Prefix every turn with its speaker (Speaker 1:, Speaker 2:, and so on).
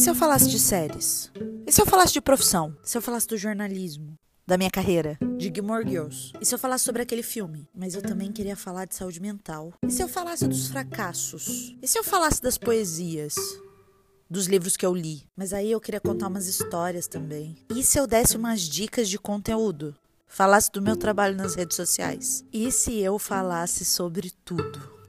Speaker 1: Se eu falasse de séries? E se eu falasse de profissão? Se eu falasse do jornalismo? Da minha carreira? De Gilmore Girls? E se eu falasse sobre aquele filme? Mas eu também queria falar de saúde mental. E se eu falasse dos fracassos? E se eu falasse das poesias? dos livros que eu li. Mas aí eu queria contar umas histórias também. E se eu desse umas dicas de conteúdo? Falasse do meu trabalho nas redes sociais? E se eu falasse sobre tudo?